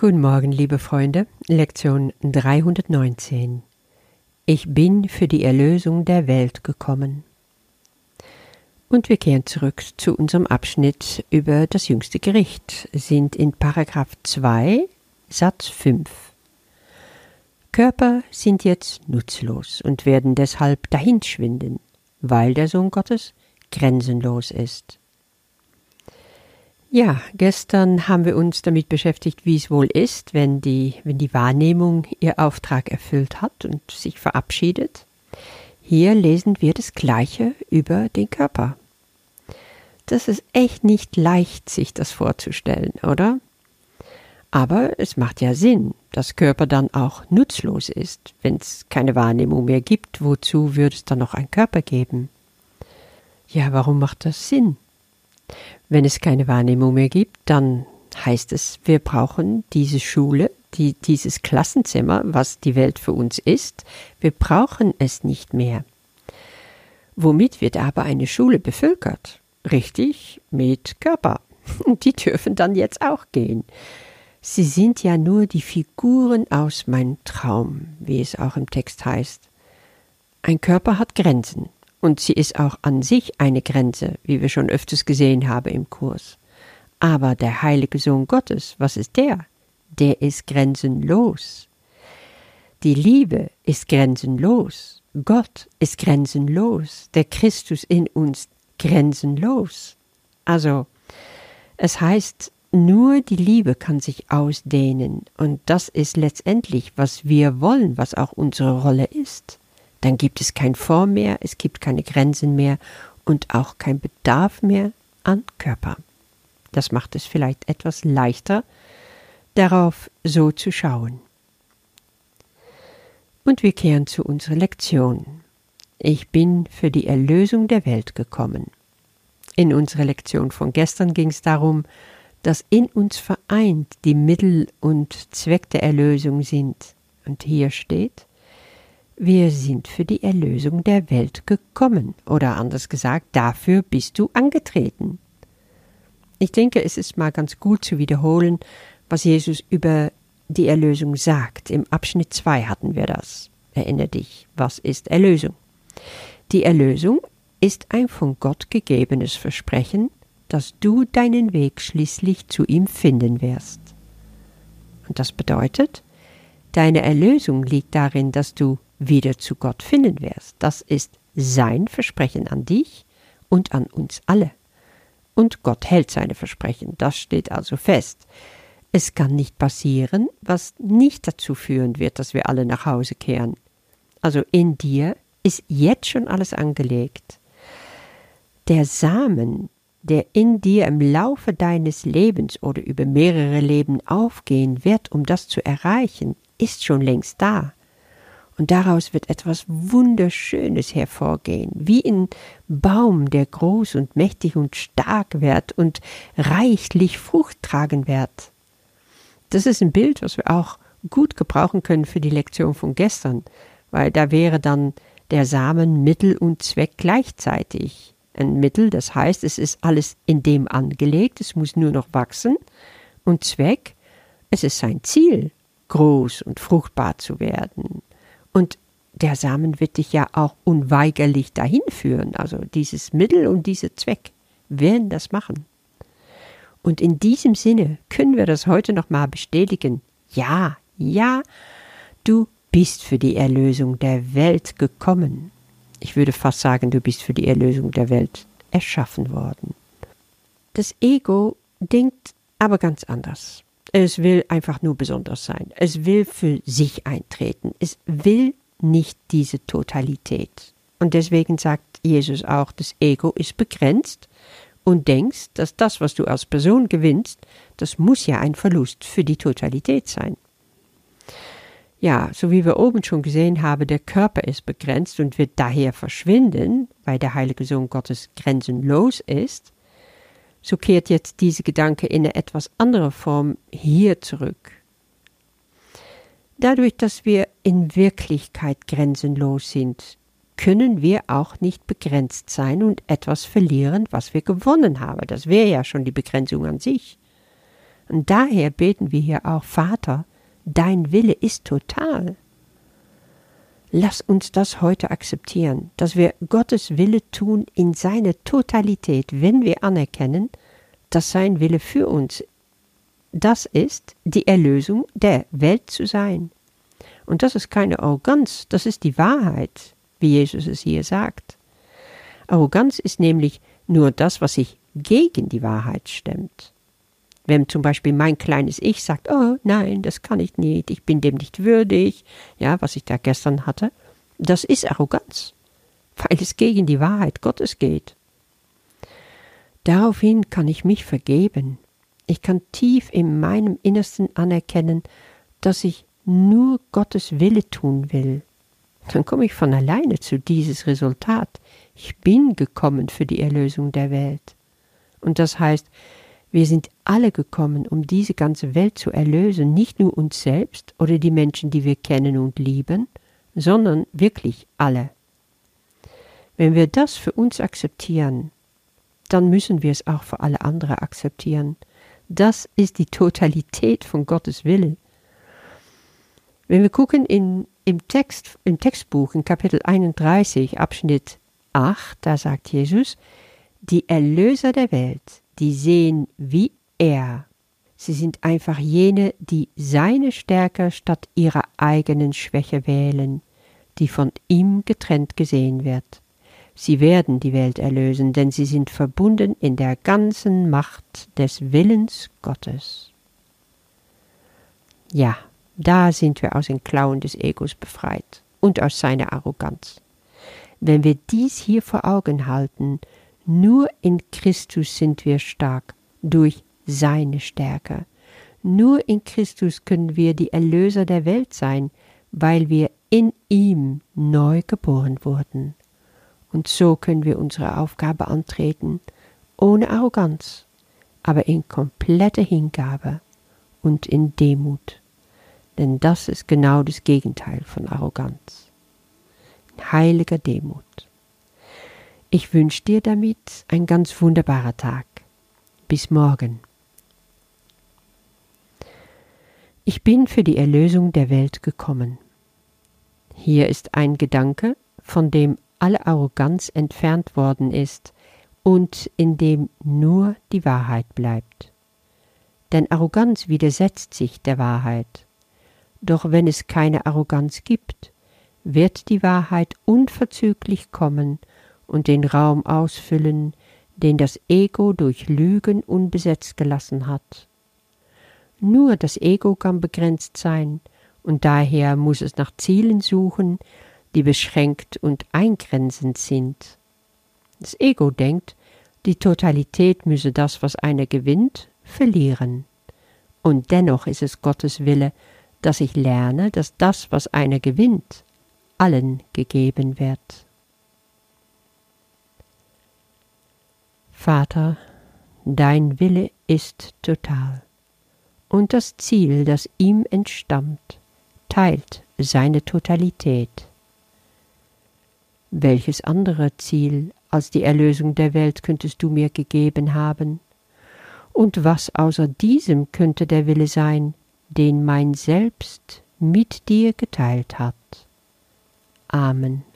Guten Morgen, liebe Freunde. Lektion 319. Ich bin für die Erlösung der Welt gekommen. Und wir kehren zurück zu unserem Abschnitt über das jüngste Gericht, sind in Paragraph 2, Satz 5. Körper sind jetzt nutzlos und werden deshalb dahinschwinden, weil der Sohn Gottes grenzenlos ist. Ja, gestern haben wir uns damit beschäftigt, wie es wohl ist, wenn die, wenn die Wahrnehmung ihr Auftrag erfüllt hat und sich verabschiedet. Hier lesen wir das Gleiche über den Körper. Das ist echt nicht leicht, sich das vorzustellen, oder? Aber es macht ja Sinn, dass Körper dann auch nutzlos ist. Wenn es keine Wahrnehmung mehr gibt, wozu würde es dann noch einen Körper geben? Ja, warum macht das Sinn? Wenn es keine Wahrnehmung mehr gibt, dann heißt es, wir brauchen diese Schule, die, dieses Klassenzimmer, was die Welt für uns ist, wir brauchen es nicht mehr. Womit wird aber eine Schule bevölkert? Richtig, mit Körper. Die dürfen dann jetzt auch gehen. Sie sind ja nur die Figuren aus meinem Traum, wie es auch im Text heißt. Ein Körper hat Grenzen. Und sie ist auch an sich eine Grenze, wie wir schon öfters gesehen haben im Kurs. Aber der heilige Sohn Gottes, was ist der? Der ist grenzenlos. Die Liebe ist grenzenlos. Gott ist grenzenlos. Der Christus in uns grenzenlos. Also, es heißt, nur die Liebe kann sich ausdehnen, und das ist letztendlich, was wir wollen, was auch unsere Rolle ist dann gibt es kein Form mehr, es gibt keine Grenzen mehr und auch kein Bedarf mehr an Körper. Das macht es vielleicht etwas leichter, darauf so zu schauen. Und wir kehren zu unserer Lektion. Ich bin für die Erlösung der Welt gekommen. In unserer Lektion von gestern ging es darum, dass in uns vereint die Mittel und Zweck der Erlösung sind. Und hier steht, wir sind für die Erlösung der Welt gekommen, oder anders gesagt, dafür bist du angetreten. Ich denke, es ist mal ganz gut zu wiederholen, was Jesus über die Erlösung sagt. Im Abschnitt 2 hatten wir das. Erinnere dich, was ist Erlösung? Die Erlösung ist ein von Gott gegebenes Versprechen, dass du deinen Weg schließlich zu ihm finden wirst. Und das bedeutet, deine Erlösung liegt darin, dass du wieder zu Gott finden wirst. Das ist sein Versprechen an dich und an uns alle. Und Gott hält seine Versprechen, das steht also fest. Es kann nicht passieren, was nicht dazu führen wird, dass wir alle nach Hause kehren. Also in dir ist jetzt schon alles angelegt. Der Samen, der in dir im Laufe deines Lebens oder über mehrere Leben aufgehen wird, um das zu erreichen, ist schon längst da und daraus wird etwas Wunderschönes hervorgehen, wie ein Baum, der groß und mächtig und stark wird und reichlich Frucht tragen wird. Das ist ein Bild, was wir auch gut gebrauchen können für die Lektion von gestern, weil da wäre dann der Samen Mittel und Zweck gleichzeitig. Ein Mittel, das heißt, es ist alles in dem angelegt, es muss nur noch wachsen, und Zweck, es ist sein Ziel, groß und fruchtbar zu werden. Und der Samen wird dich ja auch unweigerlich dahin führen. Also dieses Mittel und dieser Zweck werden das machen. Und in diesem Sinne können wir das heute nochmal bestätigen. Ja, ja, du bist für die Erlösung der Welt gekommen. Ich würde fast sagen, du bist für die Erlösung der Welt erschaffen worden. Das Ego denkt aber ganz anders. Es will einfach nur besonders sein. Es will für sich eintreten. Es will nicht diese Totalität. Und deswegen sagt Jesus auch, das Ego ist begrenzt und denkst, dass das, was du als Person gewinnst, das muss ja ein Verlust für die Totalität sein. Ja, so wie wir oben schon gesehen haben, der Körper ist begrenzt und wird daher verschwinden, weil der heilige Sohn Gottes grenzenlos ist, so kehrt jetzt diese Gedanke in eine etwas andere Form hier zurück. Dadurch, dass wir in Wirklichkeit grenzenlos sind, können wir auch nicht begrenzt sein und etwas verlieren, was wir gewonnen haben. Das wäre ja schon die Begrenzung an sich. Und daher beten wir hier auch, Vater, dein Wille ist total. Lass uns das heute akzeptieren, dass wir Gottes Wille tun in seiner Totalität, wenn wir anerkennen, dass sein Wille für uns das ist, die Erlösung der Welt zu sein. Und das ist keine Arroganz, das ist die Wahrheit, wie Jesus es hier sagt. Arroganz ist nämlich nur das, was sich gegen die Wahrheit stemmt. Wenn zum Beispiel mein kleines Ich sagt, oh nein, das kann ich nicht, ich bin dem nicht würdig, ja, was ich da gestern hatte, das ist Arroganz, weil es gegen die Wahrheit Gottes geht. Daraufhin kann ich mich vergeben. Ich kann tief in meinem Innersten anerkennen, dass ich nur Gottes Wille tun will. Dann komme ich von alleine zu dieses Resultat. Ich bin gekommen für die Erlösung der Welt. Und das heißt, wir sind alle gekommen, um diese ganze Welt zu erlösen, nicht nur uns selbst oder die Menschen, die wir kennen und lieben, sondern wirklich alle. Wenn wir das für uns akzeptieren, dann müssen wir es auch für alle anderen akzeptieren. Das ist die Totalität von Gottes Wille. Wenn wir gucken in, im, Text, im Textbuch in Kapitel 31, Abschnitt 8, da sagt Jesus, die Erlöser der Welt, die sehen wie er. Sie sind einfach jene, die seine Stärke statt ihrer eigenen Schwäche wählen, die von ihm getrennt gesehen wird. Sie werden die Welt erlösen, denn sie sind verbunden in der ganzen Macht des Willens Gottes. Ja, da sind wir aus den Klauen des Egos befreit und aus seiner Arroganz. Wenn wir dies hier vor Augen halten, nur in Christus sind wir stark, durch seine Stärke. Nur in Christus können wir die Erlöser der Welt sein, weil wir in ihm neu geboren wurden. Und so können wir unsere Aufgabe antreten, ohne Arroganz, aber in kompletter Hingabe und in Demut. Denn das ist genau das Gegenteil von Arroganz. Heiliger Demut. Ich wünsche dir damit ein ganz wunderbarer Tag. Bis morgen. Ich bin für die Erlösung der Welt gekommen. Hier ist ein Gedanke, von dem alle Arroganz entfernt worden ist und in dem nur die Wahrheit bleibt. Denn Arroganz widersetzt sich der Wahrheit. Doch wenn es keine Arroganz gibt, wird die Wahrheit unverzüglich kommen und den Raum ausfüllen, den das Ego durch Lügen unbesetzt gelassen hat. Nur das Ego kann begrenzt sein, und daher muss es nach Zielen suchen, die beschränkt und eingrenzend sind. Das Ego denkt, die Totalität müsse das, was einer gewinnt, verlieren. Und dennoch ist es Gottes Wille, dass ich lerne, dass das, was einer gewinnt, allen gegeben wird. Vater, dein Wille ist total, und das Ziel, das ihm entstammt, teilt seine Totalität. Welches andere Ziel als die Erlösung der Welt könntest du mir gegeben haben? Und was außer diesem könnte der Wille sein, den mein Selbst mit dir geteilt hat? Amen.